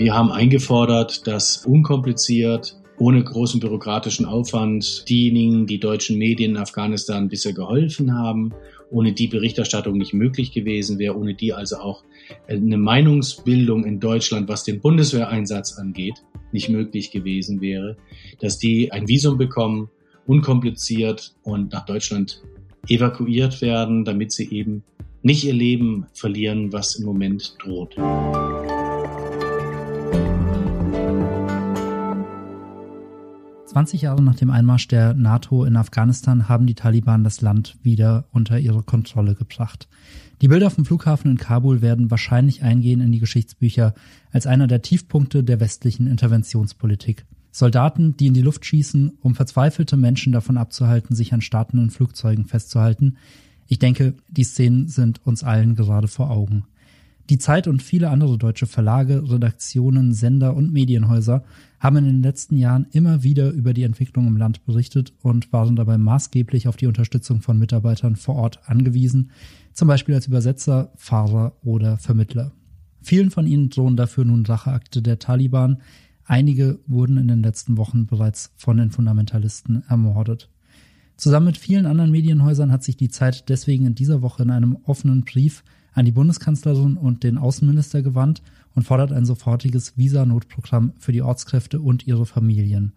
Wir haben eingefordert, dass unkompliziert ohne großen bürokratischen Aufwand diejenigen, die deutschen Medien in Afghanistan bisher geholfen haben, ohne die Berichterstattung nicht möglich gewesen wäre, ohne die also auch eine Meinungsbildung in Deutschland, was den Bundeswehreinsatz angeht, nicht möglich gewesen wäre, dass die ein Visum bekommen, unkompliziert und nach Deutschland evakuiert werden, damit sie eben nicht ihr Leben verlieren, was im Moment droht. 20 Jahre nach dem Einmarsch der NATO in Afghanistan haben die Taliban das Land wieder unter ihre Kontrolle gebracht. Die Bilder vom Flughafen in Kabul werden wahrscheinlich eingehen in die Geschichtsbücher als einer der Tiefpunkte der westlichen Interventionspolitik. Soldaten, die in die Luft schießen, um verzweifelte Menschen davon abzuhalten, sich an startenden Flugzeugen festzuhalten. Ich denke, die Szenen sind uns allen gerade vor Augen. Die Zeit und viele andere deutsche Verlage, Redaktionen, Sender und Medienhäuser haben in den letzten Jahren immer wieder über die Entwicklung im Land berichtet und waren dabei maßgeblich auf die Unterstützung von Mitarbeitern vor Ort angewiesen, zum Beispiel als Übersetzer, Fahrer oder Vermittler. Vielen von ihnen drohen dafür nun Racheakte der Taliban. Einige wurden in den letzten Wochen bereits von den Fundamentalisten ermordet. Zusammen mit vielen anderen Medienhäusern hat sich die Zeit deswegen in dieser Woche in einem offenen Brief an die Bundeskanzlerin und den Außenminister gewandt und fordert ein sofortiges Visa-Notprogramm für die Ortskräfte und ihre Familien.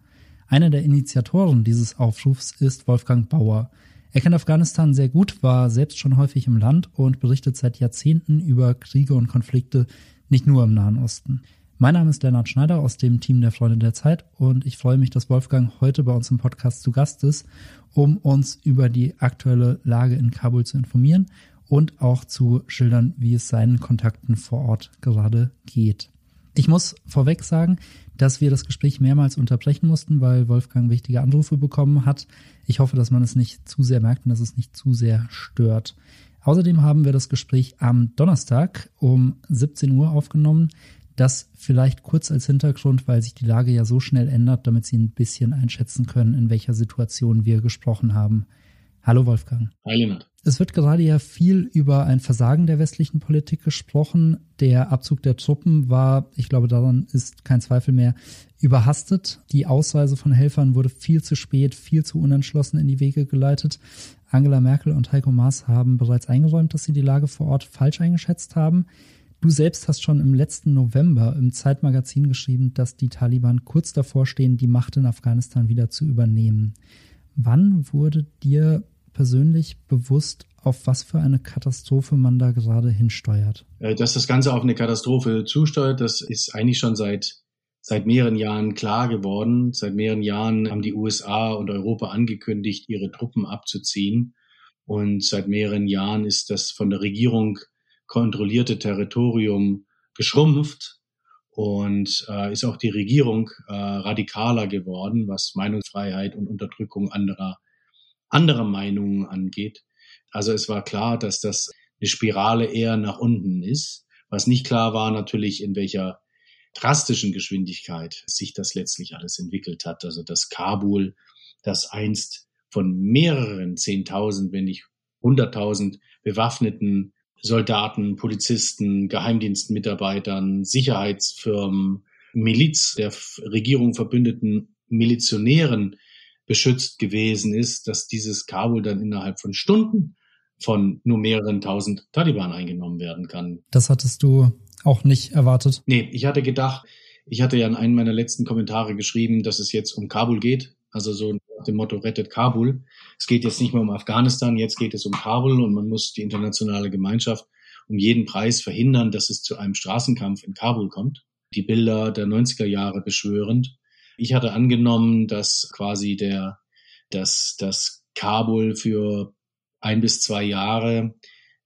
Einer der Initiatoren dieses Aufrufs ist Wolfgang Bauer. Er kennt Afghanistan sehr gut, war selbst schon häufig im Land und berichtet seit Jahrzehnten über Kriege und Konflikte, nicht nur im Nahen Osten. Mein Name ist Lennart Schneider aus dem Team der Freunde der Zeit und ich freue mich, dass Wolfgang heute bei uns im Podcast zu Gast ist, um uns über die aktuelle Lage in Kabul zu informieren und auch zu schildern, wie es seinen Kontakten vor Ort gerade geht. Ich muss vorweg sagen, dass wir das Gespräch mehrmals unterbrechen mussten, weil Wolfgang wichtige Anrufe bekommen hat. Ich hoffe, dass man es nicht zu sehr merkt und dass es nicht zu sehr stört. Außerdem haben wir das Gespräch am Donnerstag um 17 Uhr aufgenommen. Das vielleicht kurz als Hintergrund, weil sich die Lage ja so schnell ändert, damit Sie ein bisschen einschätzen können, in welcher Situation wir gesprochen haben. Hallo Wolfgang. Hi Lennart. Es wird gerade ja viel über ein Versagen der westlichen Politik gesprochen. Der Abzug der Truppen war, ich glaube, daran ist kein Zweifel mehr, überhastet. Die Ausreise von Helfern wurde viel zu spät, viel zu unentschlossen in die Wege geleitet. Angela Merkel und Heiko Maas haben bereits eingeräumt, dass sie die Lage vor Ort falsch eingeschätzt haben. Du selbst hast schon im letzten November im Zeitmagazin geschrieben, dass die Taliban kurz davor stehen, die Macht in Afghanistan wieder zu übernehmen. Wann wurde dir persönlich bewusst, auf was für eine Katastrophe man da gerade hinsteuert? Äh, dass das Ganze auf eine Katastrophe zusteuert, das ist eigentlich schon seit seit mehreren Jahren klar geworden. Seit mehreren Jahren haben die USA und Europa angekündigt, ihre Truppen abzuziehen. Und seit mehreren Jahren ist das von der Regierung kontrollierte Territorium geschrumpft und äh, ist auch die Regierung äh, radikaler geworden, was Meinungsfreiheit und Unterdrückung anderer anderer Meinungen angeht. Also es war klar, dass das eine Spirale eher nach unten ist. Was nicht klar war natürlich, in welcher drastischen Geschwindigkeit sich das letztlich alles entwickelt hat. Also das Kabul, das einst von mehreren Zehntausend, wenn nicht hunderttausend bewaffneten Soldaten, Polizisten, Geheimdienstmitarbeitern, Sicherheitsfirmen, Miliz der Regierung verbündeten Milizionären beschützt gewesen ist, dass dieses Kabul dann innerhalb von Stunden von nur mehreren tausend Taliban eingenommen werden kann. Das hattest du auch nicht erwartet? Nee, ich hatte gedacht, ich hatte ja in einem meiner letzten Kommentare geschrieben, dass es jetzt um Kabul geht. Also so nach dem Motto rettet Kabul. Es geht jetzt nicht mehr um Afghanistan, jetzt geht es um Kabul und man muss die internationale Gemeinschaft um jeden Preis verhindern, dass es zu einem Straßenkampf in Kabul kommt. Die Bilder der 90er Jahre beschwörend. Ich hatte angenommen, dass quasi der, dass das Kabul für ein bis zwei Jahre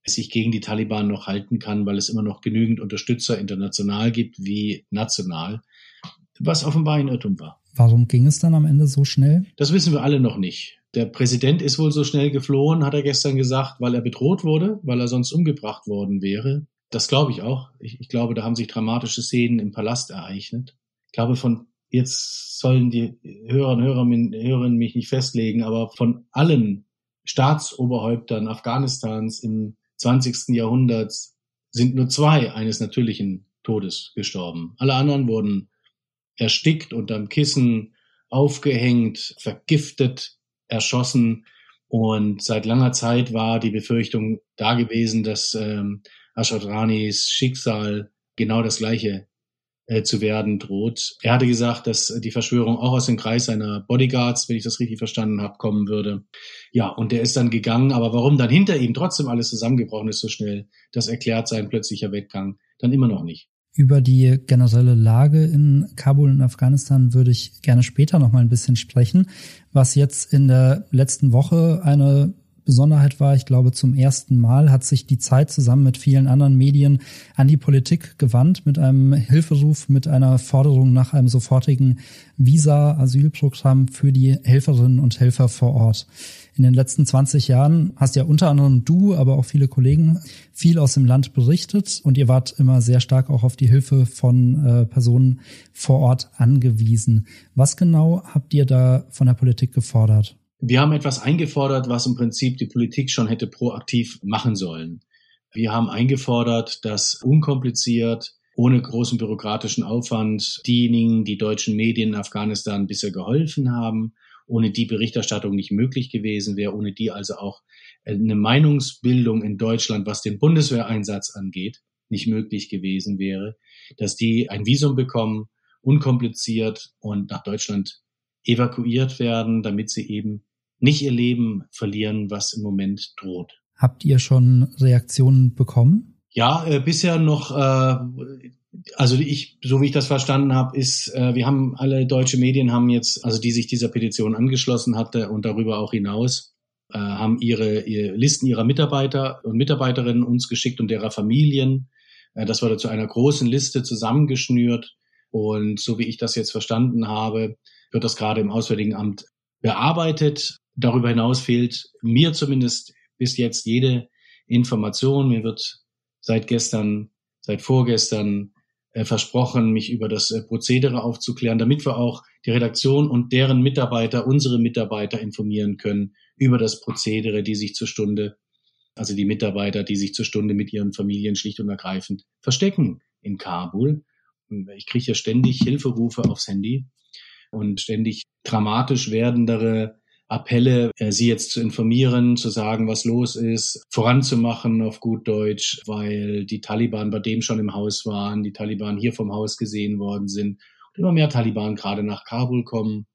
sich gegen die Taliban noch halten kann, weil es immer noch genügend Unterstützer international gibt wie national, was offenbar ein Irrtum war. Warum ging es dann am Ende so schnell? Das wissen wir alle noch nicht. Der Präsident ist wohl so schnell geflohen, hat er gestern gesagt, weil er bedroht wurde, weil er sonst umgebracht worden wäre. Das glaube ich auch. Ich, ich glaube, da haben sich dramatische Szenen im Palast ereignet. Ich glaube, von jetzt sollen die Hörer und Hörer, Hörerinnen mich nicht festlegen, aber von allen Staatsoberhäuptern Afghanistans im 20. Jahrhundert sind nur zwei eines natürlichen Todes gestorben. Alle anderen wurden erstickt, unterm Kissen aufgehängt, vergiftet, erschossen. Und seit langer Zeit war die Befürchtung da gewesen, dass ähm, Ashad Ranis Schicksal genau das gleiche äh, zu werden droht. Er hatte gesagt, dass die Verschwörung auch aus dem Kreis seiner Bodyguards, wenn ich das richtig verstanden habe, kommen würde. Ja, und der ist dann gegangen, aber warum dann hinter ihm trotzdem alles zusammengebrochen ist so schnell, das erklärt sein plötzlicher Weggang dann immer noch nicht. Über die generelle Lage in Kabul und Afghanistan würde ich gerne später noch mal ein bisschen sprechen. Was jetzt in der letzten Woche eine Besonderheit war, ich glaube, zum ersten Mal hat sich die Zeit zusammen mit vielen anderen Medien an die Politik gewandt mit einem Hilferuf, mit einer Forderung nach einem sofortigen Visa-Asylprogramm für die Helferinnen und Helfer vor Ort. In den letzten 20 Jahren hast ja unter anderem du, aber auch viele Kollegen viel aus dem Land berichtet und ihr wart immer sehr stark auch auf die Hilfe von äh, Personen vor Ort angewiesen. Was genau habt ihr da von der Politik gefordert? Wir haben etwas eingefordert, was im Prinzip die Politik schon hätte proaktiv machen sollen. Wir haben eingefordert, dass unkompliziert, ohne großen bürokratischen Aufwand diejenigen, die deutschen Medien in Afghanistan bisher geholfen haben, ohne die Berichterstattung nicht möglich gewesen wäre, ohne die also auch eine Meinungsbildung in Deutschland, was den Bundeswehreinsatz angeht, nicht möglich gewesen wäre, dass die ein Visum bekommen, unkompliziert und nach Deutschland evakuiert werden, damit sie eben nicht ihr Leben verlieren, was im Moment droht. Habt ihr schon Reaktionen bekommen? Ja, äh, bisher noch, äh, also ich, so wie ich das verstanden habe, ist, äh, wir haben alle deutsche Medien haben jetzt, also die sich dieser Petition angeschlossen hatte und darüber auch hinaus, äh, haben ihre, ihre Listen ihrer Mitarbeiter und Mitarbeiterinnen uns geschickt und derer Familien. Äh, das wurde zu einer großen Liste zusammengeschnürt. Und so wie ich das jetzt verstanden habe, wird das gerade im Auswärtigen Amt bearbeitet. Darüber hinaus fehlt mir zumindest bis jetzt jede Information. Mir wird seit gestern, seit vorgestern äh, versprochen, mich über das äh, Prozedere aufzuklären, damit wir auch die Redaktion und deren Mitarbeiter, unsere Mitarbeiter informieren können über das Prozedere, die sich zur Stunde, also die Mitarbeiter, die sich zur Stunde mit ihren Familien schlicht und ergreifend verstecken in Kabul. Ich kriege ja ständig Hilferufe aufs Handy und ständig dramatisch werdendere Appelle, äh, sie jetzt zu informieren, zu sagen, was los ist, voranzumachen auf gut Deutsch, weil die Taliban bei dem schon im Haus waren, die Taliban hier vom Haus gesehen worden sind und immer mehr Taliban gerade nach Kabul kommen,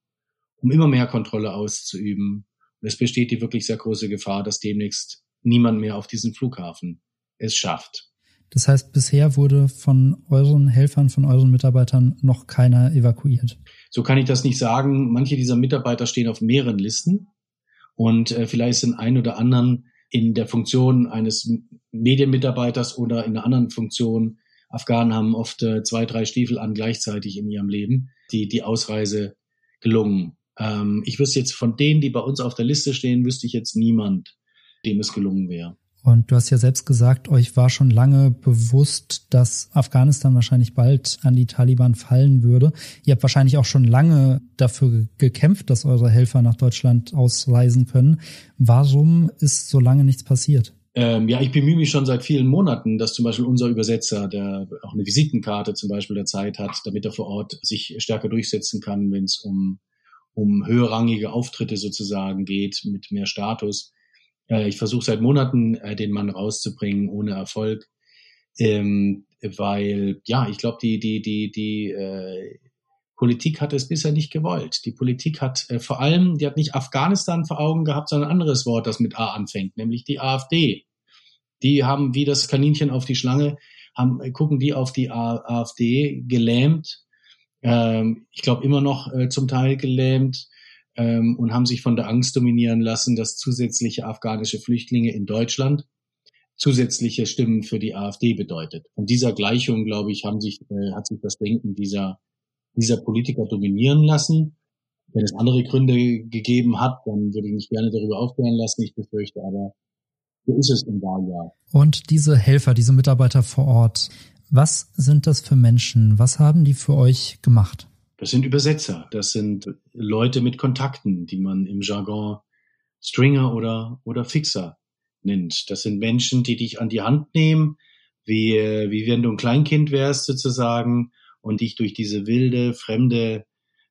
um immer mehr Kontrolle auszuüben. Und es besteht die wirklich sehr große Gefahr, dass demnächst niemand mehr auf diesen Flughafen es schafft. Das heißt, bisher wurde von euren Helfern, von euren Mitarbeitern noch keiner evakuiert. So kann ich das nicht sagen. Manche dieser Mitarbeiter stehen auf mehreren Listen und äh, vielleicht sind ein oder anderen in der Funktion eines Medienmitarbeiters oder in einer anderen Funktion. Afghanen haben oft äh, zwei, drei Stiefel an gleichzeitig in ihrem Leben, die die Ausreise gelungen. Ähm, ich wüsste jetzt von denen, die bei uns auf der Liste stehen, wüsste ich jetzt niemand, dem es gelungen wäre. Und du hast ja selbst gesagt, euch war schon lange bewusst, dass Afghanistan wahrscheinlich bald an die Taliban fallen würde. Ihr habt wahrscheinlich auch schon lange dafür gekämpft, dass eure Helfer nach Deutschland ausreisen können. Warum ist so lange nichts passiert? Ähm, ja, ich bemühe mich schon seit vielen Monaten, dass zum Beispiel unser Übersetzer, der auch eine Visitenkarte zum Beispiel der Zeit hat, damit er vor Ort sich stärker durchsetzen kann, wenn es um, um höherrangige Auftritte sozusagen geht, mit mehr Status ich versuche seit Monaten, äh, den Mann rauszubringen, ohne Erfolg. Ähm, weil, ja, ich glaube, die, die, die, die äh, Politik hat es bisher nicht gewollt. Die Politik hat äh, vor allem, die hat nicht Afghanistan vor Augen gehabt, sondern ein anderes Wort, das mit A anfängt, nämlich die AfD. Die haben wie das Kaninchen auf die Schlange, haben, äh, gucken die auf die AfD gelähmt. Ähm, ich glaube immer noch äh, zum Teil gelähmt ähm, und haben sich von der Angst dominieren lassen, dass zusätzliche afghanische Flüchtlinge in Deutschland zusätzliche Stimmen für die AfD bedeutet. Von dieser Gleichung, glaube ich, haben sich, äh, hat sich das Denken dieser, dieser Politiker dominieren lassen. Wenn es andere Gründe gegeben hat, dann würde ich mich gerne darüber aufklären lassen. Ich befürchte aber, so ist es im Wahljahr. Und diese Helfer, diese Mitarbeiter vor Ort, was sind das für Menschen? Was haben die für euch gemacht? Das sind Übersetzer, das sind Leute mit Kontakten, die man im Jargon Stringer oder, oder Fixer nennt. Das sind Menschen, die dich an die Hand nehmen, wie, wie wenn du ein Kleinkind wärst sozusagen und dich durch diese wilde, fremde,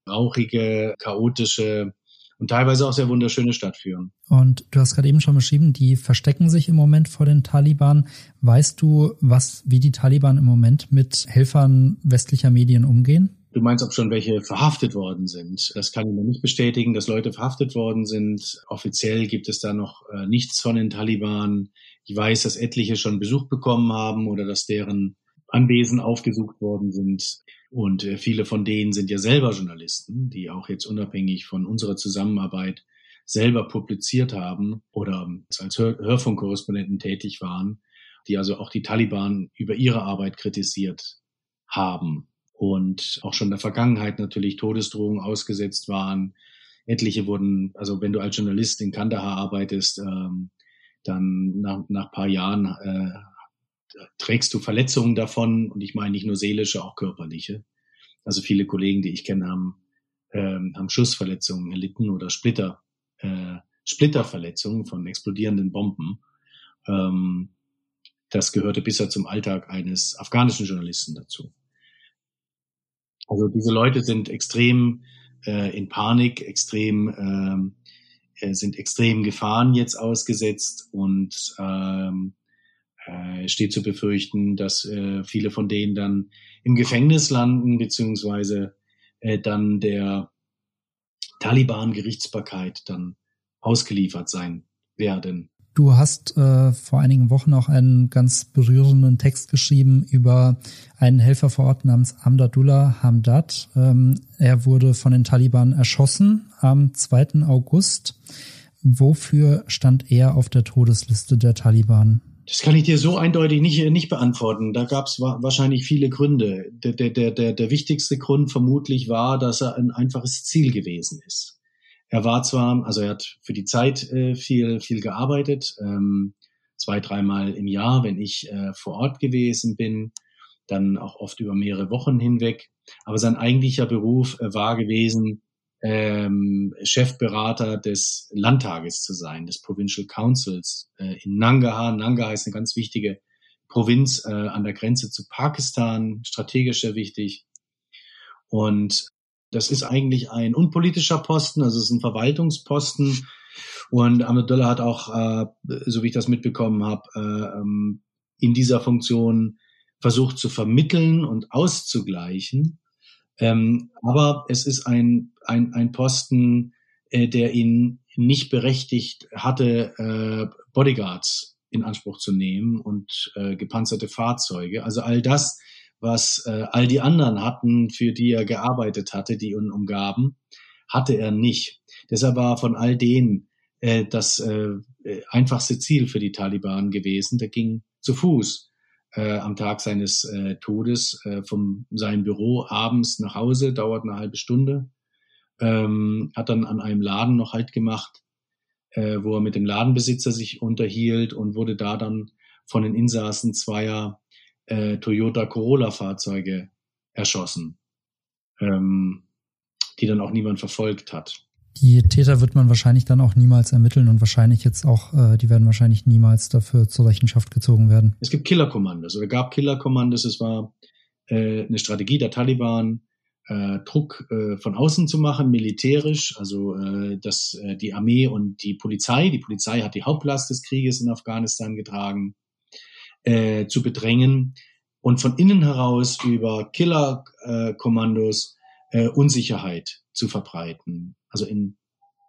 rauchige, chaotische und teilweise auch sehr wunderschöne Stadt führen. Und du hast gerade eben schon beschrieben, die verstecken sich im Moment vor den Taliban. Weißt du, was, wie die Taliban im Moment mit Helfern westlicher Medien umgehen? Du meinst, ob schon welche verhaftet worden sind. Das kann ich mir nicht bestätigen, dass Leute verhaftet worden sind. Offiziell gibt es da noch äh, nichts von den Taliban. Ich weiß, dass etliche schon Besuch bekommen haben oder dass deren Anwesen aufgesucht worden sind. Und äh, viele von denen sind ja selber Journalisten, die auch jetzt unabhängig von unserer Zusammenarbeit selber publiziert haben oder als Hör Hörfunkkorrespondenten tätig waren, die also auch die Taliban über ihre Arbeit kritisiert haben und auch schon in der Vergangenheit natürlich Todesdrohungen ausgesetzt waren. Etliche wurden, also wenn du als Journalist in Kandahar arbeitest, ähm, dann nach, nach paar Jahren äh, trägst du Verletzungen davon und ich meine nicht nur seelische, auch körperliche. Also viele Kollegen, die ich kenne, haben, ähm, haben Schussverletzungen erlitten oder Splitter, äh, Splitterverletzungen von explodierenden Bomben. Ähm, das gehörte bisher zum Alltag eines afghanischen Journalisten dazu. Also diese Leute sind extrem äh, in Panik, extrem ähm, äh, sind extrem Gefahren jetzt ausgesetzt und ähm, äh, steht zu befürchten, dass äh, viele von denen dann im Gefängnis landen, beziehungsweise äh, dann der Taliban-Gerichtsbarkeit dann ausgeliefert sein werden. Du hast äh, vor einigen Wochen auch einen ganz berührenden Text geschrieben über einen Helfer vor Ort namens Amdadullah Hamdad. Ähm, er wurde von den Taliban erschossen am 2. August. Wofür stand er auf der Todesliste der Taliban? Das kann ich dir so eindeutig nicht, nicht beantworten. Da gab es wahrscheinlich viele Gründe. Der, der, der, der wichtigste Grund vermutlich war, dass er ein einfaches Ziel gewesen ist. Er war zwar, also er hat für die Zeit äh, viel, viel gearbeitet, ähm, zwei, dreimal im Jahr, wenn ich äh, vor Ort gewesen bin, dann auch oft über mehrere Wochen hinweg. Aber sein eigentlicher Beruf äh, war gewesen, ähm, Chefberater des Landtages zu sein, des Provincial Councils äh, in Nangarhar. Nangarhar ist eine ganz wichtige Provinz äh, an der Grenze zu Pakistan, strategisch sehr wichtig. Und das ist eigentlich ein unpolitischer Posten, also es ist ein Verwaltungsposten. Und Ahmedullah hat auch, äh, so wie ich das mitbekommen habe, äh, ähm, in dieser Funktion versucht zu vermitteln und auszugleichen. Ähm, aber es ist ein, ein, ein Posten, äh, der ihn nicht berechtigt hatte, Bodyguards in Anspruch zu nehmen und gepanzerte Fahrzeuge. Also all das, was äh, all die anderen hatten, für die er gearbeitet hatte, die ihn umgaben, hatte er nicht. Deshalb war von all denen äh, das äh, einfachste Ziel für die Taliban gewesen. Der ging zu Fuß äh, am Tag seines äh, Todes äh, von seinem Büro abends nach Hause, dauert eine halbe Stunde, ähm, hat dann an einem Laden noch Halt gemacht, äh, wo er mit dem Ladenbesitzer sich unterhielt und wurde da dann von den Insassen zweier äh, Toyota Corolla-Fahrzeuge erschossen, ähm, die dann auch niemand verfolgt hat. Die Täter wird man wahrscheinlich dann auch niemals ermitteln und wahrscheinlich jetzt auch, äh, die werden wahrscheinlich niemals dafür zur Rechenschaft gezogen werden. Es gibt Killerkommandos oder gab Killerkommandos. Es war äh, eine Strategie der Taliban, äh, Druck äh, von außen zu machen, militärisch, also äh, dass äh, die Armee und die Polizei, die Polizei hat die Hauptlast des Krieges in Afghanistan getragen, äh, zu bedrängen und von innen heraus über Killerkommandos äh, Unsicherheit zu verbreiten. Also in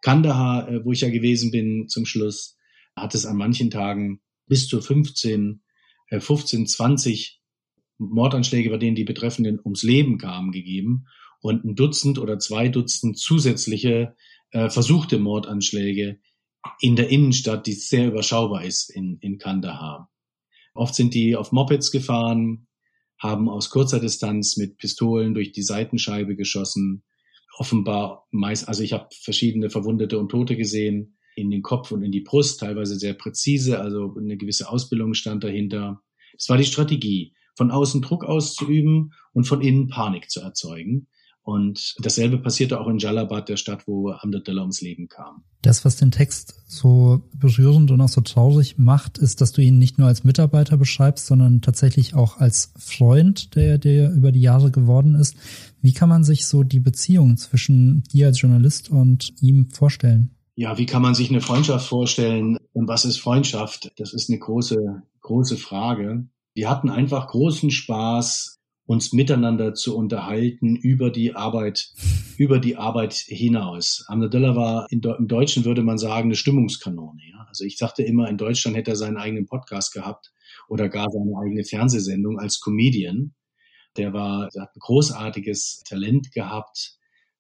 Kandahar, äh, wo ich ja gewesen bin zum Schluss, hat es an manchen Tagen bis zu 15, äh, 15, 20 Mordanschläge, bei denen die Betreffenden ums Leben kamen, gegeben und ein Dutzend oder zwei Dutzend zusätzliche äh, versuchte Mordanschläge in der Innenstadt, die sehr überschaubar ist in, in Kandahar. Oft sind die auf Mopeds gefahren, haben aus kurzer Distanz mit Pistolen durch die Seitenscheibe geschossen. Offenbar meist, also ich habe verschiedene Verwundete und Tote gesehen, in den Kopf und in die Brust, teilweise sehr präzise, also eine gewisse Ausbildung stand dahinter. Es war die Strategie, von außen Druck auszuüben und von innen Panik zu erzeugen. Und dasselbe passierte auch in Jalabad, der Stadt, wo Amdadullah ums Leben kam. Das, was den Text so berührend und auch so traurig macht, ist, dass du ihn nicht nur als Mitarbeiter beschreibst, sondern tatsächlich auch als Freund, der, der über die Jahre geworden ist. Wie kann man sich so die Beziehung zwischen dir als Journalist und ihm vorstellen? Ja, wie kann man sich eine Freundschaft vorstellen und was ist Freundschaft? Das ist eine große, große Frage. Wir hatten einfach großen Spaß, uns miteinander zu unterhalten über die Arbeit, über die Arbeit hinaus. Amnadullah war in, im Deutschen würde man sagen eine Stimmungskanone. Ja? Also ich sagte immer, in Deutschland hätte er seinen eigenen Podcast gehabt oder gar seine eigene Fernsehsendung als Comedian. Der war, der hat ein großartiges Talent gehabt,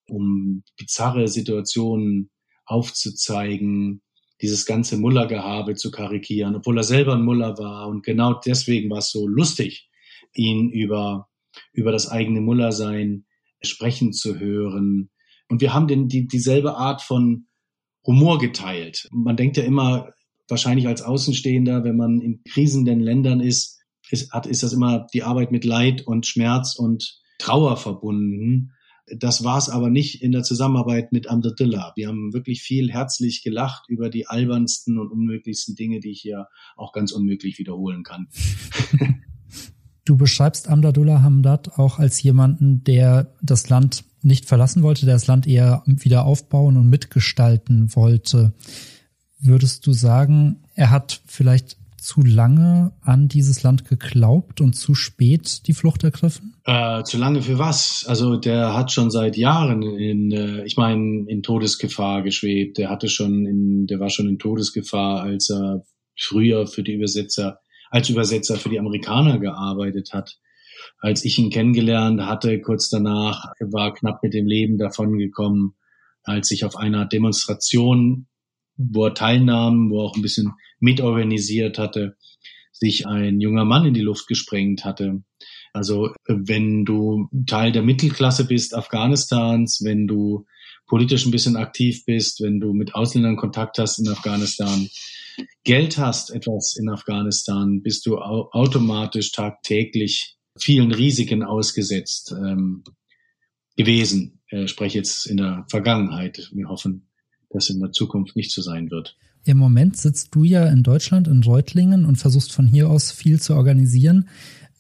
um bizarre Situationen aufzuzeigen, dieses ganze Mullergehabe zu karikieren, obwohl er selber ein Muller war. Und genau deswegen war es so lustig, ihn über, über das eigene Mullersein sprechen zu hören. Und wir haben den, die, dieselbe Art von Humor geteilt. Man denkt ja immer, wahrscheinlich als Außenstehender, wenn man in krisenden Ländern ist, ist, hat, ist das immer die Arbeit mit Leid und Schmerz und Trauer verbunden. Das war es aber nicht in der Zusammenarbeit mit Amdadullah. Wir haben wirklich viel herzlich gelacht über die albernsten und unmöglichsten Dinge, die ich hier auch ganz unmöglich wiederholen kann. Du beschreibst Amdadullah Hamdad auch als jemanden, der das Land nicht verlassen wollte, der das Land eher wieder aufbauen und mitgestalten wollte. Würdest du sagen, er hat vielleicht zu lange an dieses Land geglaubt und zu spät die Flucht ergriffen? Äh, zu lange für was? Also der hat schon seit Jahren in, äh, ich meine, in Todesgefahr geschwebt. Der hatte schon in, der war schon in Todesgefahr, als er früher für die Übersetzer, als Übersetzer für die Amerikaner gearbeitet hat. Als ich ihn kennengelernt hatte, kurz danach, war knapp mit dem Leben davongekommen, als ich auf einer Demonstration wo er teilnahm, wo er auch ein bisschen mitorganisiert hatte, sich ein junger Mann in die Luft gesprengt hatte. Also wenn du Teil der Mittelklasse bist Afghanistans, wenn du politisch ein bisschen aktiv bist, wenn du mit Ausländern Kontakt hast in Afghanistan, Geld hast etwas in Afghanistan, bist du automatisch tagtäglich vielen Risiken ausgesetzt ähm, gewesen. Ich spreche jetzt in der Vergangenheit. Wir hoffen, das in der Zukunft nicht so sein wird. Im Moment sitzt du ja in Deutschland, in Reutlingen und versuchst von hier aus viel zu organisieren.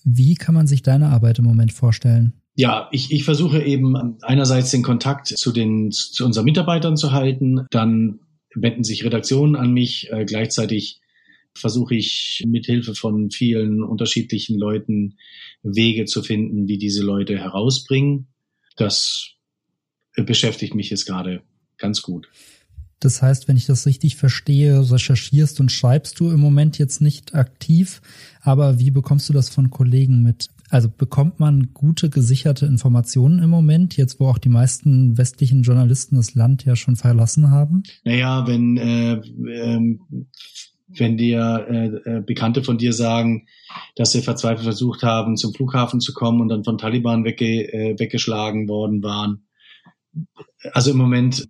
Wie kann man sich deine Arbeit im Moment vorstellen? Ja, ich, ich versuche eben einerseits den Kontakt zu den zu unseren Mitarbeitern zu halten, dann wenden sich Redaktionen an mich, äh, gleichzeitig versuche ich mit Hilfe von vielen unterschiedlichen Leuten Wege zu finden, wie diese Leute herausbringen. Das beschäftigt mich jetzt gerade ganz gut. Das heißt, wenn ich das richtig verstehe, recherchierst und schreibst du im Moment jetzt nicht aktiv, aber wie bekommst du das von Kollegen mit? Also bekommt man gute gesicherte Informationen im Moment, jetzt wo auch die meisten westlichen Journalisten das Land ja schon verlassen haben? Naja, wenn äh, äh, wenn dir äh, äh, Bekannte von dir sagen, dass sie verzweifelt versucht haben, zum Flughafen zu kommen und dann von Taliban wegge äh, weggeschlagen worden waren. Also im Moment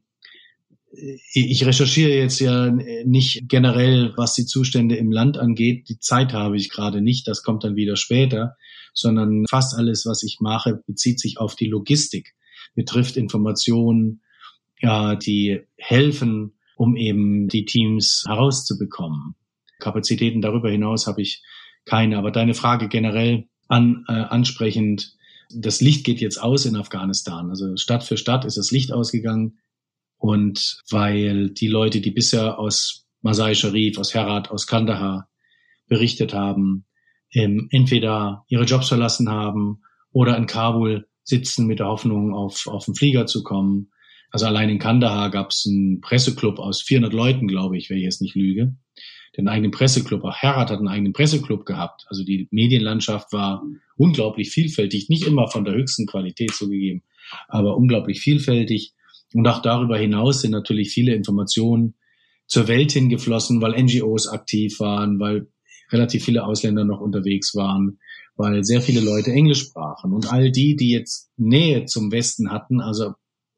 ich recherchiere jetzt ja nicht generell, was die Zustände im Land angeht. Die Zeit habe ich gerade nicht, das kommt dann wieder später, sondern fast alles, was ich mache, bezieht sich auf die Logistik, betrifft Informationen, ja, die helfen, um eben die Teams herauszubekommen. Kapazitäten darüber hinaus habe ich keine. Aber deine Frage generell an, äh, ansprechend, das Licht geht jetzt aus in Afghanistan. Also Stadt für Stadt ist das Licht ausgegangen. Und weil die Leute, die bisher aus Masai Sharif, aus Herat, aus Kandahar berichtet haben, ähm, entweder ihre Jobs verlassen haben oder in Kabul sitzen mit der Hoffnung, auf, auf den Flieger zu kommen. Also allein in Kandahar gab es einen Presseclub aus 400 Leuten, glaube ich, wenn ich jetzt nicht lüge. Den eigenen Presseclub. Auch Herat hat einen eigenen Presseclub gehabt. Also die Medienlandschaft war unglaublich vielfältig. Nicht immer von der höchsten Qualität zugegeben, aber unglaublich vielfältig. Und auch darüber hinaus sind natürlich viele Informationen zur Welt hingeflossen, weil NGOs aktiv waren, weil relativ viele Ausländer noch unterwegs waren, weil sehr viele Leute Englisch sprachen. Und all die, die jetzt Nähe zum Westen hatten, also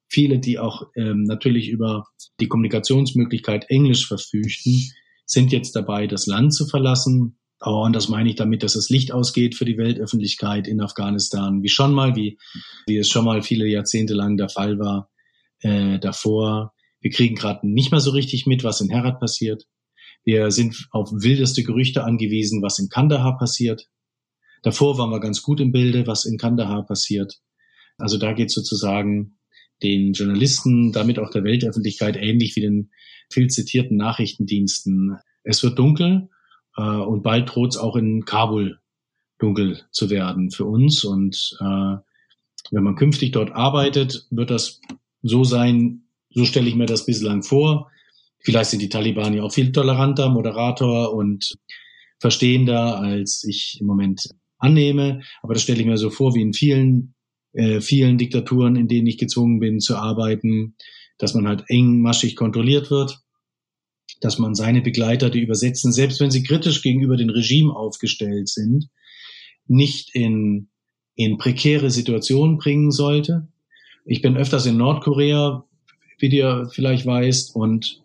viele, die auch ähm, natürlich über die Kommunikationsmöglichkeit Englisch verfügten, sind jetzt dabei, das Land zu verlassen. Und das meine ich damit, dass das Licht ausgeht für die Weltöffentlichkeit in Afghanistan, wie schon mal, wie, wie es schon mal viele Jahrzehnte lang der Fall war äh, davor. Wir kriegen gerade nicht mehr so richtig mit, was in Herat passiert. Wir sind auf wildeste Gerüchte angewiesen, was in Kandahar passiert. Davor waren wir ganz gut im Bilde, was in Kandahar passiert. Also da geht sozusagen den Journalisten, damit auch der Weltöffentlichkeit ähnlich wie den viel zitierten Nachrichtendiensten. Es wird dunkel äh, und bald droht es auch in Kabul dunkel zu werden für uns. Und äh, wenn man künftig dort arbeitet, wird das so sein, so stelle ich mir das bislang vor. Vielleicht sind die Taliban ja auch viel toleranter, moderator und verstehender, als ich im Moment annehme. Aber das stelle ich mir so vor, wie in vielen, äh, vielen Diktaturen, in denen ich gezwungen bin zu arbeiten, dass man halt engmaschig kontrolliert wird dass man seine Begleiter, die übersetzen, selbst wenn sie kritisch gegenüber dem Regime aufgestellt sind, nicht in, in prekäre Situationen bringen sollte. Ich bin öfters in Nordkorea, wie du vielleicht weißt, und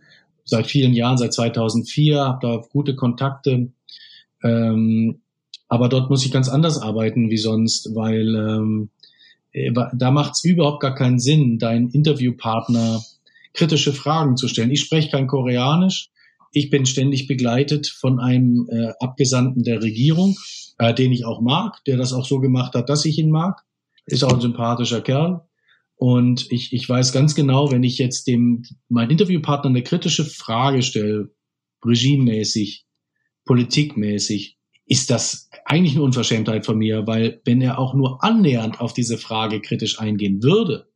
seit vielen Jahren, seit 2004, habe da gute Kontakte. Ähm, aber dort muss ich ganz anders arbeiten wie sonst, weil ähm, äh, da macht es überhaupt gar keinen Sinn, deinen Interviewpartner kritische Fragen zu stellen. Ich spreche kein Koreanisch. Ich bin ständig begleitet von einem äh, Abgesandten der Regierung, äh, den ich auch mag, der das auch so gemacht hat, dass ich ihn mag. Ist auch ein sympathischer Kerl. Und ich, ich weiß ganz genau, wenn ich jetzt dem mein Interviewpartner eine kritische Frage stelle, regimemäßig, politikmäßig, ist das eigentlich eine Unverschämtheit von mir, weil wenn er auch nur annähernd auf diese Frage kritisch eingehen würde,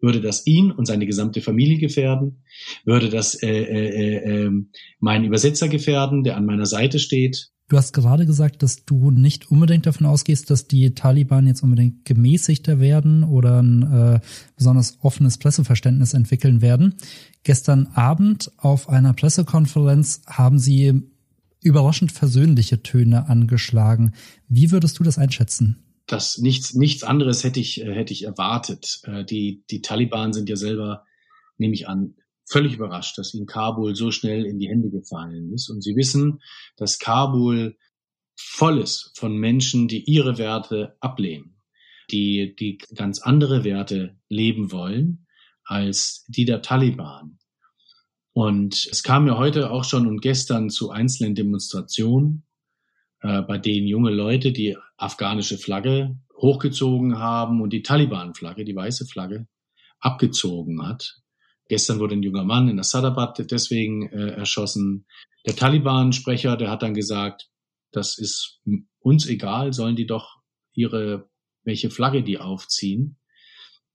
würde das ihn und seine gesamte Familie gefährden? Würde das äh, äh, äh, ähm, meinen Übersetzer gefährden, der an meiner Seite steht? Du hast gerade gesagt, dass du nicht unbedingt davon ausgehst, dass die Taliban jetzt unbedingt gemäßigter werden oder ein äh, besonders offenes Presseverständnis entwickeln werden. Gestern Abend auf einer Pressekonferenz haben sie überraschend versöhnliche Töne angeschlagen. Wie würdest du das einschätzen? das nichts, nichts anderes hätte ich, äh, hätte ich erwartet. Äh, die, die Taliban sind ja selber, nehme ich an, völlig überrascht, dass ihnen Kabul so schnell in die Hände gefallen ist. Und sie wissen, dass Kabul voll ist von Menschen, die ihre Werte ablehnen, die, die ganz andere Werte leben wollen als die der Taliban. Und es kam ja heute auch schon und gestern zu einzelnen Demonstrationen äh, bei denen junge Leute die afghanische Flagge hochgezogen haben und die Taliban-Flagge, die weiße Flagge, abgezogen hat. Gestern wurde ein junger Mann in Assadabad deswegen äh, erschossen. Der Taliban-Sprecher, der hat dann gesagt, das ist uns egal, sollen die doch ihre, welche Flagge die aufziehen.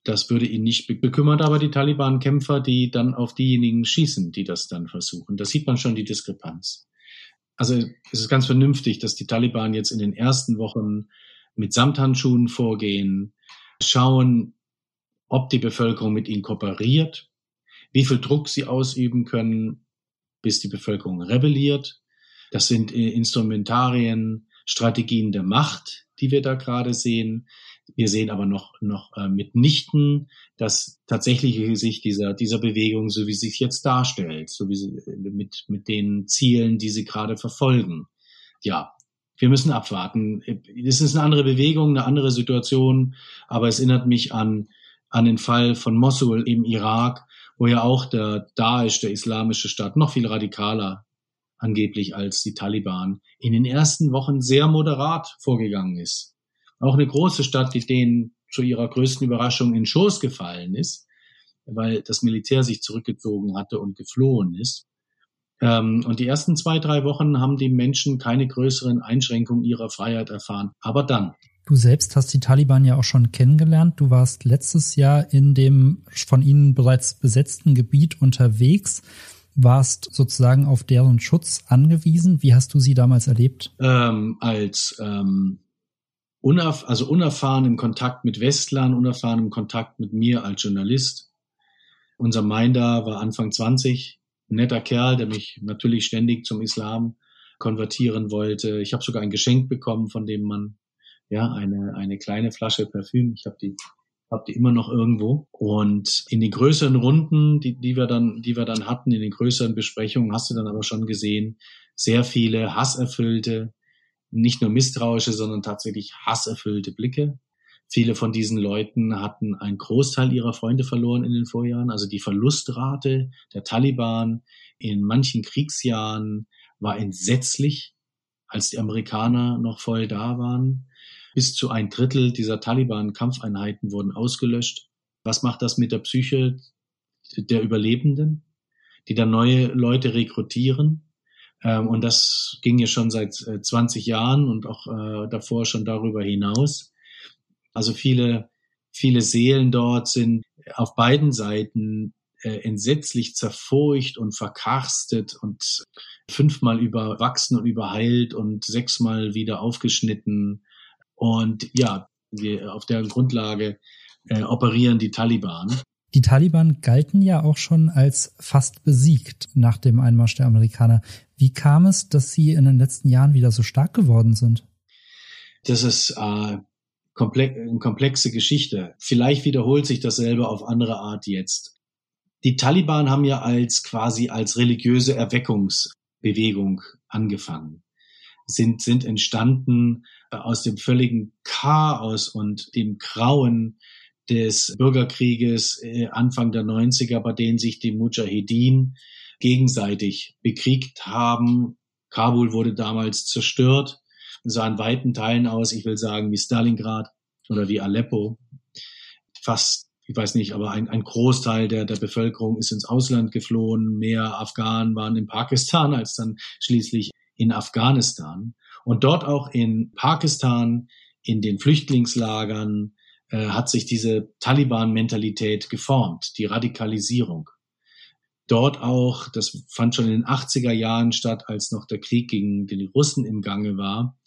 Das würde ihn nicht bekümmern, aber die Taliban-Kämpfer, die dann auf diejenigen schießen, die das dann versuchen. Da sieht man schon die Diskrepanz also es ist ganz vernünftig, dass die Taliban jetzt in den ersten Wochen mit Samthandschuhen vorgehen, schauen, ob die Bevölkerung mit ihnen kooperiert, wie viel Druck sie ausüben können, bis die Bevölkerung rebelliert. Das sind äh, Instrumentarien, Strategien der Macht, die wir da gerade sehen. Wir sehen aber noch, noch äh, mitnichten das tatsächliche Gesicht dieser, dieser Bewegung, so wie sie sich jetzt darstellt, so wie sie äh, mit, mit den Zielen, die sie gerade verfolgen. Ja, wir müssen abwarten. Es ist eine andere Bewegung, eine andere Situation, aber es erinnert mich an, an den Fall von Mosul im Irak, wo ja auch der Daesh, der islamische Staat, noch viel radikaler angeblich als die Taliban, in den ersten Wochen sehr moderat vorgegangen ist. Auch eine große Stadt, die denen zu ihrer größten Überraschung in Schoß gefallen ist, weil das Militär sich zurückgezogen hatte und geflohen ist. Ähm, und die ersten zwei, drei Wochen haben die Menschen keine größeren Einschränkungen ihrer Freiheit erfahren. Aber dann. Du selbst hast die Taliban ja auch schon kennengelernt. Du warst letztes Jahr in dem von ihnen bereits besetzten Gebiet unterwegs warst sozusagen auf deren Schutz angewiesen. Wie hast du sie damals erlebt? Ähm, als ähm, unerf also unerfahren im Kontakt mit Westlern, unerfahren im Kontakt mit mir als Journalist. Unser Minder war Anfang 20, ein netter Kerl, der mich natürlich ständig zum Islam konvertieren wollte. Ich habe sogar ein Geschenk bekommen von dem Mann, ja, eine, eine kleine Flasche Parfüm. Ich habe die hab die immer noch irgendwo. Und in den größeren Runden, die, die wir dann, die wir dann hatten, in den größeren Besprechungen, hast du dann aber schon gesehen, sehr viele hasserfüllte, nicht nur misstrauische, sondern tatsächlich hasserfüllte Blicke. Viele von diesen Leuten hatten einen Großteil ihrer Freunde verloren in den Vorjahren. Also die Verlustrate der Taliban in manchen Kriegsjahren war entsetzlich, als die Amerikaner noch voll da waren. Bis zu ein Drittel dieser Taliban-Kampfeinheiten wurden ausgelöscht. Was macht das mit der Psyche der Überlebenden, die dann neue Leute rekrutieren? Ähm, und das ging ja schon seit 20 äh, Jahren und auch äh, davor schon darüber hinaus. Also viele, viele Seelen dort sind auf beiden Seiten äh, entsetzlich zerfurcht und verkarstet und fünfmal überwachsen und überheilt und sechsmal wieder aufgeschnitten. Und ja, auf der Grundlage äh, operieren die Taliban. Die Taliban galten ja auch schon als fast besiegt nach dem Einmarsch der Amerikaner. Wie kam es, dass sie in den letzten Jahren wieder so stark geworden sind? Das ist äh, komplex, eine komplexe Geschichte. Vielleicht wiederholt sich dasselbe auf andere Art jetzt. Die Taliban haben ja als quasi als religiöse Erweckungsbewegung angefangen, sind, sind entstanden äh, aus dem völligen Chaos und dem Grauen des Bürgerkrieges äh, Anfang der 90er, bei denen sich die Mujahedin gegenseitig bekriegt haben. Kabul wurde damals zerstört, sah in weiten Teilen aus, ich will sagen, wie Stalingrad oder wie Aleppo. Fast, ich weiß nicht, aber ein, ein Großteil der, der Bevölkerung ist ins Ausland geflohen. Mehr Afghanen waren in Pakistan als dann schließlich in Afghanistan. Und dort auch in Pakistan, in den Flüchtlingslagern, äh, hat sich diese Taliban-Mentalität geformt, die Radikalisierung. Dort auch, das fand schon in den 80er Jahren statt, als noch der Krieg gegen die Russen im Gange war.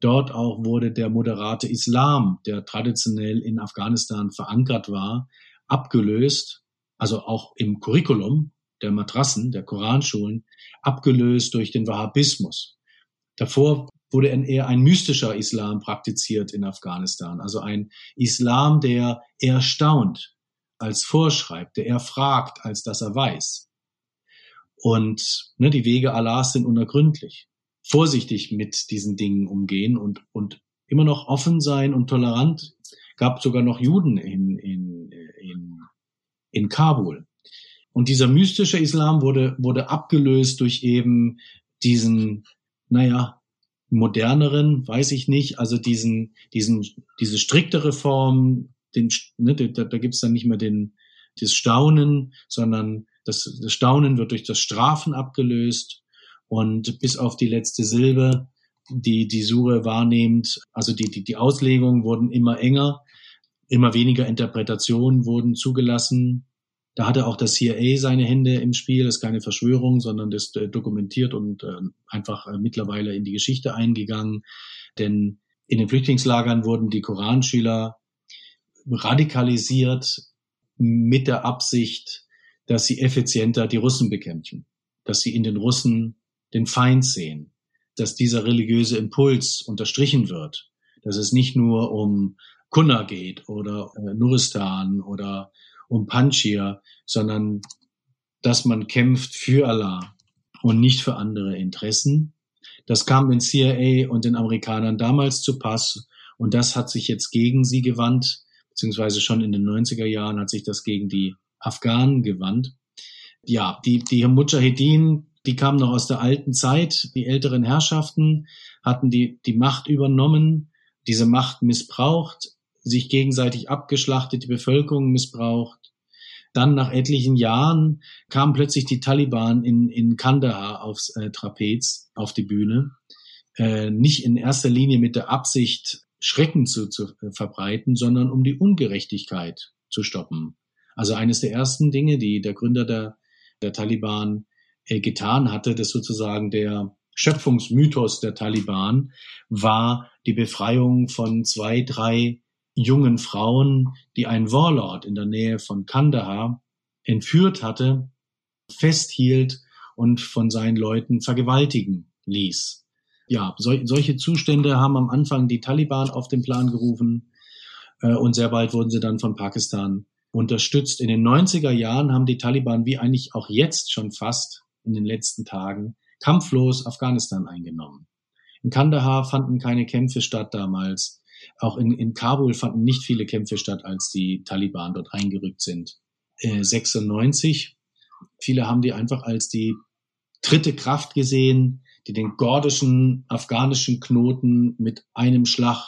Dort auch wurde der moderate Islam, der traditionell in Afghanistan verankert war, abgelöst, also auch im Curriculum der Matrassen, der Koranschulen, abgelöst durch den Wahhabismus. Davor wurde eher ein mystischer Islam praktiziert in Afghanistan. Also ein Islam, der erstaunt als vorschreibt, der eher fragt, als dass er weiß. Und ne, die Wege Allahs sind unergründlich. Vorsichtig mit diesen Dingen umgehen und, und immer noch offen sein und tolerant. Gab sogar noch Juden in, in, in, in Kabul. Und dieser mystische Islam wurde, wurde abgelöst durch eben diesen, naja, moderneren, weiß ich nicht, also diesen, diesen, diese striktere Form, den, ne, da, da gibt's dann nicht mehr den, das Staunen, sondern das, das Staunen wird durch das Strafen abgelöst. Und bis auf die letzte Silbe, die die Sure wahrnehmend, also die, die, die Auslegungen wurden immer enger, immer weniger Interpretationen wurden zugelassen, da hatte auch das CIA seine Hände im Spiel. Das ist keine Verschwörung, sondern das äh, dokumentiert und äh, einfach äh, mittlerweile in die Geschichte eingegangen. Denn in den Flüchtlingslagern wurden die Koranschüler radikalisiert mit der Absicht, dass sie effizienter die Russen bekämpfen, dass sie in den Russen den Feind sehen, dass dieser religiöse Impuls unterstrichen wird, dass es nicht nur um Kunna geht oder äh, Nuristan oder um Panchir, sondern dass man kämpft für Allah und nicht für andere Interessen. Das kam den CIA und den Amerikanern damals zu Pass und das hat sich jetzt gegen sie gewandt, beziehungsweise schon in den 90er Jahren hat sich das gegen die Afghanen gewandt. Ja, die, die Mujahedin, die kamen noch aus der alten Zeit, die älteren Herrschaften hatten die, die Macht übernommen, diese Macht missbraucht, sich gegenseitig abgeschlachtet, die Bevölkerung missbraucht, dann nach etlichen Jahren kamen plötzlich die Taliban in, in Kandahar aufs äh, Trapez, auf die Bühne. Äh, nicht in erster Linie mit der Absicht, Schrecken zu, zu äh, verbreiten, sondern um die Ungerechtigkeit zu stoppen. Also eines der ersten Dinge, die der Gründer der, der Taliban äh, getan hatte, das sozusagen der Schöpfungsmythos der Taliban war die Befreiung von zwei, drei jungen Frauen, die ein Warlord in der Nähe von Kandahar entführt hatte, festhielt und von seinen Leuten vergewaltigen ließ. Ja, sol solche Zustände haben am Anfang die Taliban auf den Plan gerufen äh, und sehr bald wurden sie dann von Pakistan unterstützt. In den 90er Jahren haben die Taliban, wie eigentlich auch jetzt schon fast in den letzten Tagen, kampflos Afghanistan eingenommen. In Kandahar fanden keine Kämpfe statt damals. Auch in, in Kabul fanden nicht viele Kämpfe statt, als die Taliban dort eingerückt sind. Äh, 96. Viele haben die einfach als die dritte Kraft gesehen, die den gordischen afghanischen Knoten mit einem Schlag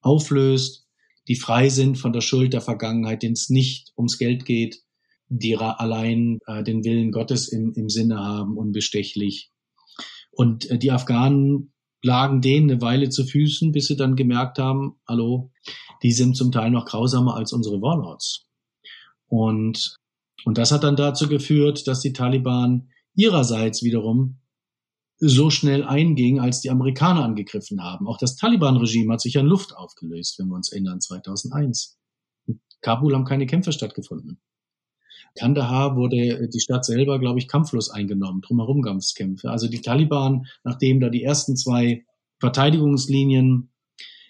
auflöst, die frei sind von der Schuld der Vergangenheit, denen es nicht ums Geld geht, die allein äh, den Willen Gottes im, im Sinne haben, unbestechlich. Und äh, die Afghanen lagen denen eine Weile zu Füßen, bis sie dann gemerkt haben, hallo, die sind zum Teil noch grausamer als unsere Warlords. Und, und das hat dann dazu geführt, dass die Taliban ihrerseits wiederum so schnell einging, als die Amerikaner angegriffen haben. Auch das Taliban-Regime hat sich in Luft aufgelöst, wenn wir uns erinnern, 2001. In Kabul haben keine Kämpfe stattgefunden. Kandahar wurde die Stadt selber, glaube ich, kampflos eingenommen, drumherum gab es Kämpfe. Also die Taliban, nachdem da die ersten zwei Verteidigungslinien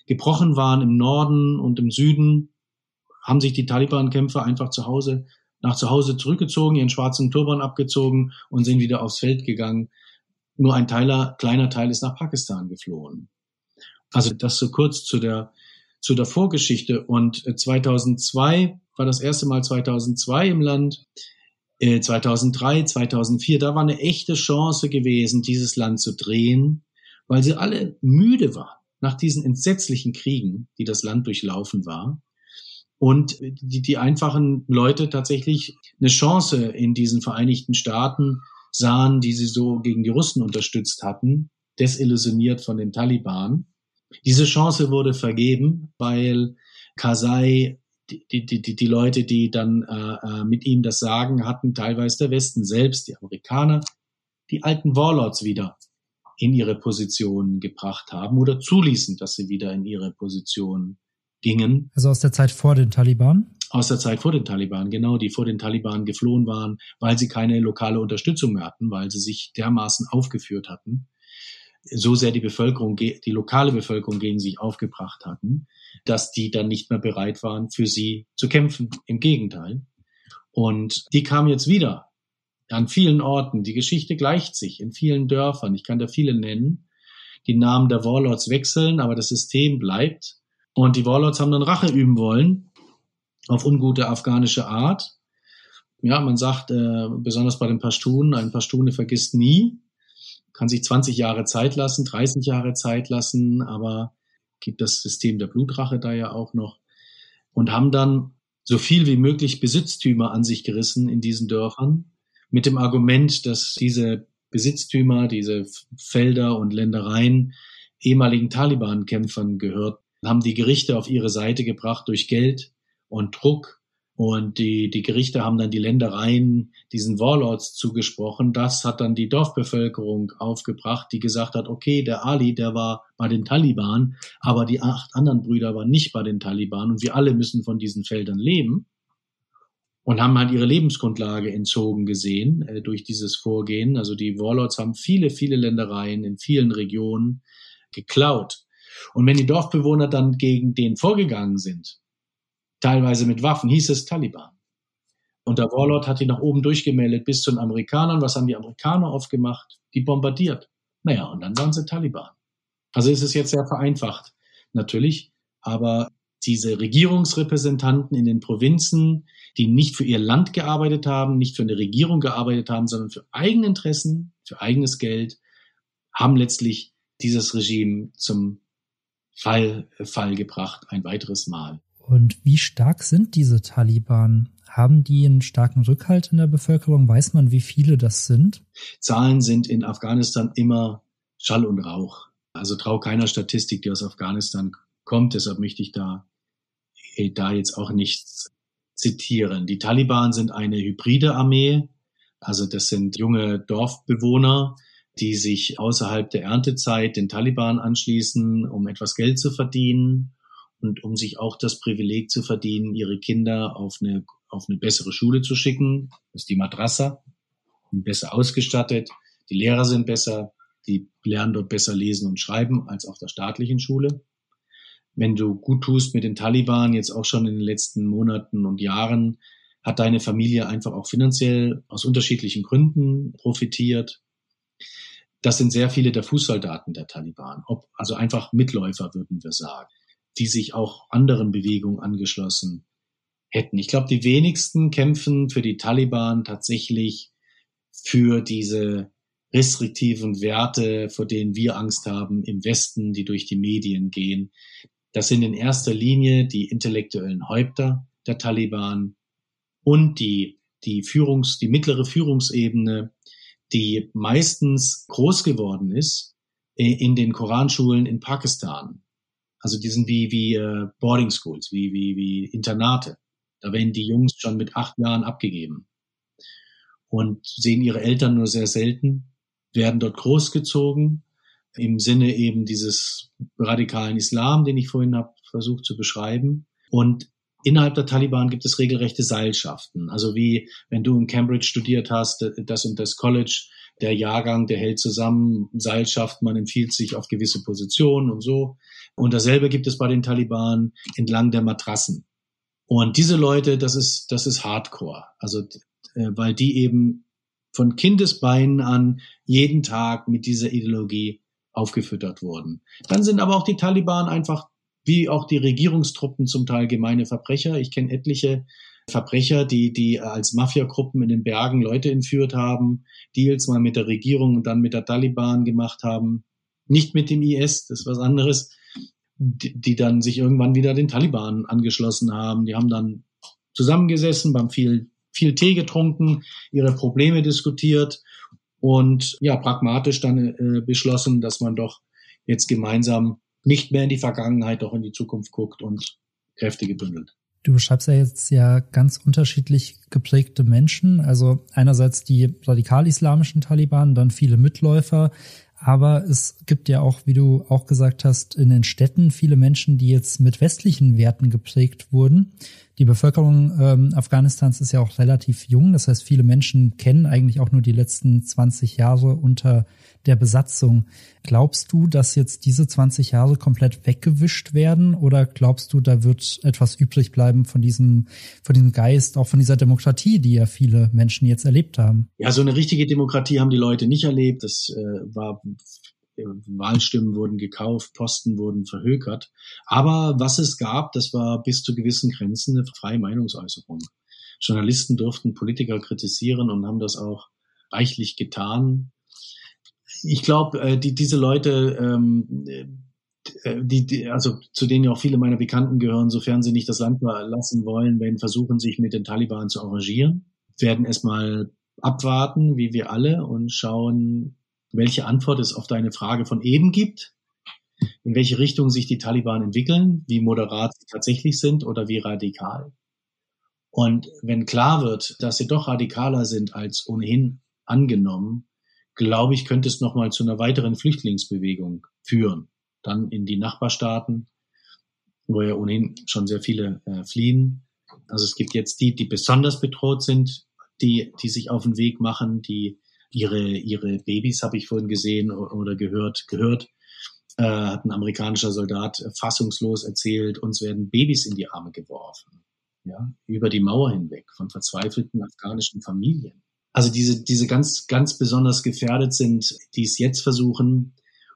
gebrochen waren im Norden und im Süden, haben sich die Taliban-Kämpfer einfach zu Hause nach zu Hause zurückgezogen, ihren schwarzen Turban abgezogen und sind wieder aufs Feld gegangen. Nur ein Teiler, kleiner Teil ist nach Pakistan geflohen. Also das so kurz zu der, zu der Vorgeschichte. Und 2002 äh, war das erste Mal 2002 im Land. 2003, äh, 2004, da war eine echte Chance gewesen, dieses Land zu drehen, weil sie alle müde waren nach diesen entsetzlichen Kriegen, die das Land durchlaufen war und die, die einfachen Leute tatsächlich eine Chance in diesen Vereinigten Staaten sahen, die sie so gegen die Russen unterstützt hatten, desillusioniert von den Taliban. Diese Chance wurde vergeben, weil Karzai die, die, die, die Leute, die dann äh, äh, mit ihm das Sagen hatten, teilweise der Westen selbst, die Amerikaner, die alten Warlords wieder in ihre Position gebracht haben oder zuließen, dass sie wieder in ihre Position gingen. Also aus der Zeit vor den Taliban? Aus der Zeit vor den Taliban, genau, die vor den Taliban geflohen waren, weil sie keine lokale Unterstützung mehr hatten, weil sie sich dermaßen aufgeführt hatten, so sehr die Bevölkerung, die lokale Bevölkerung gegen sich aufgebracht hatten, dass die dann nicht mehr bereit waren, für sie zu kämpfen. Im Gegenteil. Und die kamen jetzt wieder an vielen Orten. Die Geschichte gleicht sich in vielen Dörfern. Ich kann da viele nennen. Die Namen der Warlords wechseln, aber das System bleibt. Und die Warlords haben dann Rache üben wollen auf ungute afghanische Art. Ja, man sagt, äh, besonders bei den Pashtunen, ein Pashtune vergisst nie, kann sich 20 Jahre Zeit lassen, 30 Jahre Zeit lassen, aber gibt das System der Blutrache da ja auch noch und haben dann so viel wie möglich Besitztümer an sich gerissen in diesen Dörfern mit dem Argument, dass diese Besitztümer, diese Felder und Ländereien ehemaligen Taliban-Kämpfern gehört haben die Gerichte auf ihre Seite gebracht durch Geld und Druck. Und die, die Gerichte haben dann die Ländereien diesen Warlords zugesprochen. Das hat dann die Dorfbevölkerung aufgebracht, die gesagt hat, okay, der Ali, der war bei den Taliban, aber die acht anderen Brüder waren nicht bei den Taliban und wir alle müssen von diesen Feldern leben. Und haben halt ihre Lebensgrundlage entzogen gesehen äh, durch dieses Vorgehen. Also die Warlords haben viele, viele Ländereien in vielen Regionen geklaut. Und wenn die Dorfbewohner dann gegen den vorgegangen sind, teilweise mit Waffen, hieß es Taliban. Und der Warlord hat die nach oben durchgemeldet bis zu den Amerikanern. Was haben die Amerikaner oft gemacht? Die bombardiert. Naja, und dann waren sie Taliban. Also ist es jetzt sehr vereinfacht, natürlich. Aber diese Regierungsrepräsentanten in den Provinzen, die nicht für ihr Land gearbeitet haben, nicht für eine Regierung gearbeitet haben, sondern für eigene Interessen, für eigenes Geld, haben letztlich dieses Regime zum Fall, Fall gebracht, ein weiteres Mal. Und wie stark sind diese Taliban? Haben die einen starken Rückhalt in der Bevölkerung? Weiß man, wie viele das sind? Zahlen sind in Afghanistan immer Schall und Rauch. Also trau keiner Statistik, die aus Afghanistan kommt. Deshalb möchte ich da, da jetzt auch nichts zitieren. Die Taliban sind eine hybride Armee. Also das sind junge Dorfbewohner, die sich außerhalb der Erntezeit den Taliban anschließen, um etwas Geld zu verdienen und um sich auch das Privileg zu verdienen, ihre Kinder auf eine, auf eine bessere Schule zu schicken. Ist die Madrasa, besser ausgestattet, die Lehrer sind besser, die lernen dort besser lesen und schreiben als auf der staatlichen Schule. Wenn du gut tust mit den Taliban, jetzt auch schon in den letzten Monaten und Jahren, hat deine Familie einfach auch finanziell aus unterschiedlichen Gründen profitiert. Das sind sehr viele der Fußsoldaten der Taliban, ob, also einfach Mitläufer würden wir sagen, die sich auch anderen Bewegungen angeschlossen hätten. Ich glaube, die wenigsten kämpfen für die Taliban tatsächlich für diese restriktiven Werte, vor denen wir Angst haben im Westen, die durch die Medien gehen. Das sind in erster Linie die intellektuellen Häupter der Taliban und die, die Führungs, die mittlere Führungsebene, die meistens groß geworden ist äh, in den Koranschulen in Pakistan. Also die sind wie, wie äh, Boarding Schools, wie, wie, wie Internate. Da werden die Jungs schon mit acht Jahren abgegeben und sehen ihre Eltern nur sehr selten, werden dort großgezogen im Sinne eben dieses radikalen Islam, den ich vorhin habe versucht zu beschreiben. Und innerhalb der Taliban gibt es regelrechte Seilschaften. Also wie wenn du in Cambridge studiert hast, das und das College, der Jahrgang, der hält zusammen, Seilschaft, man empfiehlt sich auf gewisse Positionen und so. Und dasselbe gibt es bei den Taliban entlang der Matrassen. Und diese Leute, das ist, das ist Hardcore. Also, äh, weil die eben von Kindesbeinen an jeden Tag mit dieser Ideologie aufgefüttert wurden. Dann sind aber auch die Taliban einfach wie auch die Regierungstruppen zum Teil gemeine Verbrecher. Ich kenne etliche Verbrecher, die, die als Mafiagruppen in den Bergen Leute entführt haben, Deals mal mit der Regierung und dann mit der Taliban gemacht haben. Nicht mit dem IS, das ist was anderes, die, die dann sich irgendwann wieder den Taliban angeschlossen haben. Die haben dann zusammengesessen, beim viel, viel Tee getrunken, ihre Probleme diskutiert und ja, pragmatisch dann äh, beschlossen, dass man doch jetzt gemeinsam nicht mehr in die Vergangenheit, doch in die Zukunft guckt und Kräfte gebündelt. Du beschreibst ja jetzt ja ganz unterschiedlich geprägte Menschen. Also einerseits die radikal-islamischen Taliban, dann viele Mitläufer. Aber es gibt ja auch, wie du auch gesagt hast, in den Städten viele Menschen, die jetzt mit westlichen Werten geprägt wurden. Die Bevölkerung ähm, Afghanistans ist ja auch relativ jung. Das heißt, viele Menschen kennen eigentlich auch nur die letzten 20 Jahre unter der Besatzung. Glaubst du, dass jetzt diese 20 Jahre komplett weggewischt werden oder glaubst du, da wird etwas übrig bleiben von diesem, von diesem Geist, auch von dieser Demokratie, die ja viele Menschen jetzt erlebt haben? Ja, so eine richtige Demokratie haben die Leute nicht erlebt. Das äh, war Wahlstimmen wurden gekauft, Posten wurden verhökert. Aber was es gab, das war bis zu gewissen Grenzen eine freie Meinungsäußerung. Journalisten durften Politiker kritisieren und haben das auch reichlich getan ich glaube, äh, die, diese Leute, ähm, äh, die, die, also zu denen ja auch viele meiner Bekannten gehören, sofern sie nicht das Land verlassen wollen, werden versuchen, sich mit den Taliban zu arrangieren, werden erstmal abwarten, wie wir alle, und schauen, welche Antwort es auf deine Frage von eben gibt, in welche Richtung sich die Taliban entwickeln, wie moderat sie tatsächlich sind oder wie radikal. Und wenn klar wird, dass sie doch radikaler sind als ohnehin angenommen, glaube ich, könnte es nochmal zu einer weiteren Flüchtlingsbewegung führen. Dann in die Nachbarstaaten, wo ja ohnehin schon sehr viele äh, fliehen. Also es gibt jetzt die, die besonders bedroht sind, die, die sich auf den Weg machen, die ihre, ihre Babys, habe ich vorhin gesehen oder gehört, gehört, äh, hat ein amerikanischer Soldat fassungslos erzählt, uns werden Babys in die Arme geworfen. Ja, über die Mauer hinweg von verzweifelten afghanischen Familien also diese, diese ganz, ganz besonders gefährdet sind, die es jetzt versuchen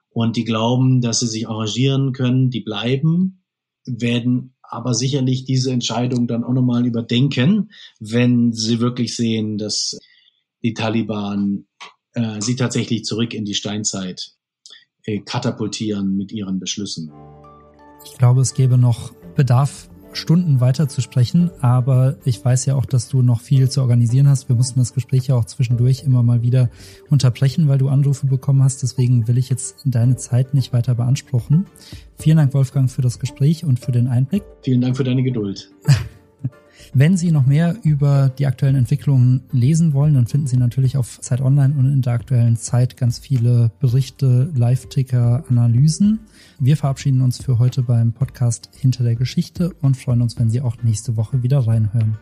und die glauben, dass sie sich arrangieren können, die bleiben, werden aber sicherlich diese Entscheidung dann auch nochmal überdenken, wenn sie wirklich sehen, dass die Taliban äh, sie tatsächlich zurück in die Steinzeit äh, katapultieren mit ihren Beschlüssen. Ich glaube, es gäbe noch Bedarf Stunden weiter zu sprechen, aber ich weiß ja auch, dass du noch viel zu organisieren hast. Wir mussten das Gespräch ja auch zwischendurch immer mal wieder unterbrechen, weil du Anrufe bekommen hast. Deswegen will ich jetzt deine Zeit nicht weiter beanspruchen. Vielen Dank, Wolfgang, für das Gespräch und für den Einblick. Vielen Dank für deine Geduld. Wenn Sie noch mehr über die aktuellen Entwicklungen lesen wollen, dann finden Sie natürlich auf Zeit Online und in der aktuellen Zeit ganz viele Berichte, Live-Ticker, Analysen. Wir verabschieden uns für heute beim Podcast Hinter der Geschichte und freuen uns, wenn Sie auch nächste Woche wieder reinhören.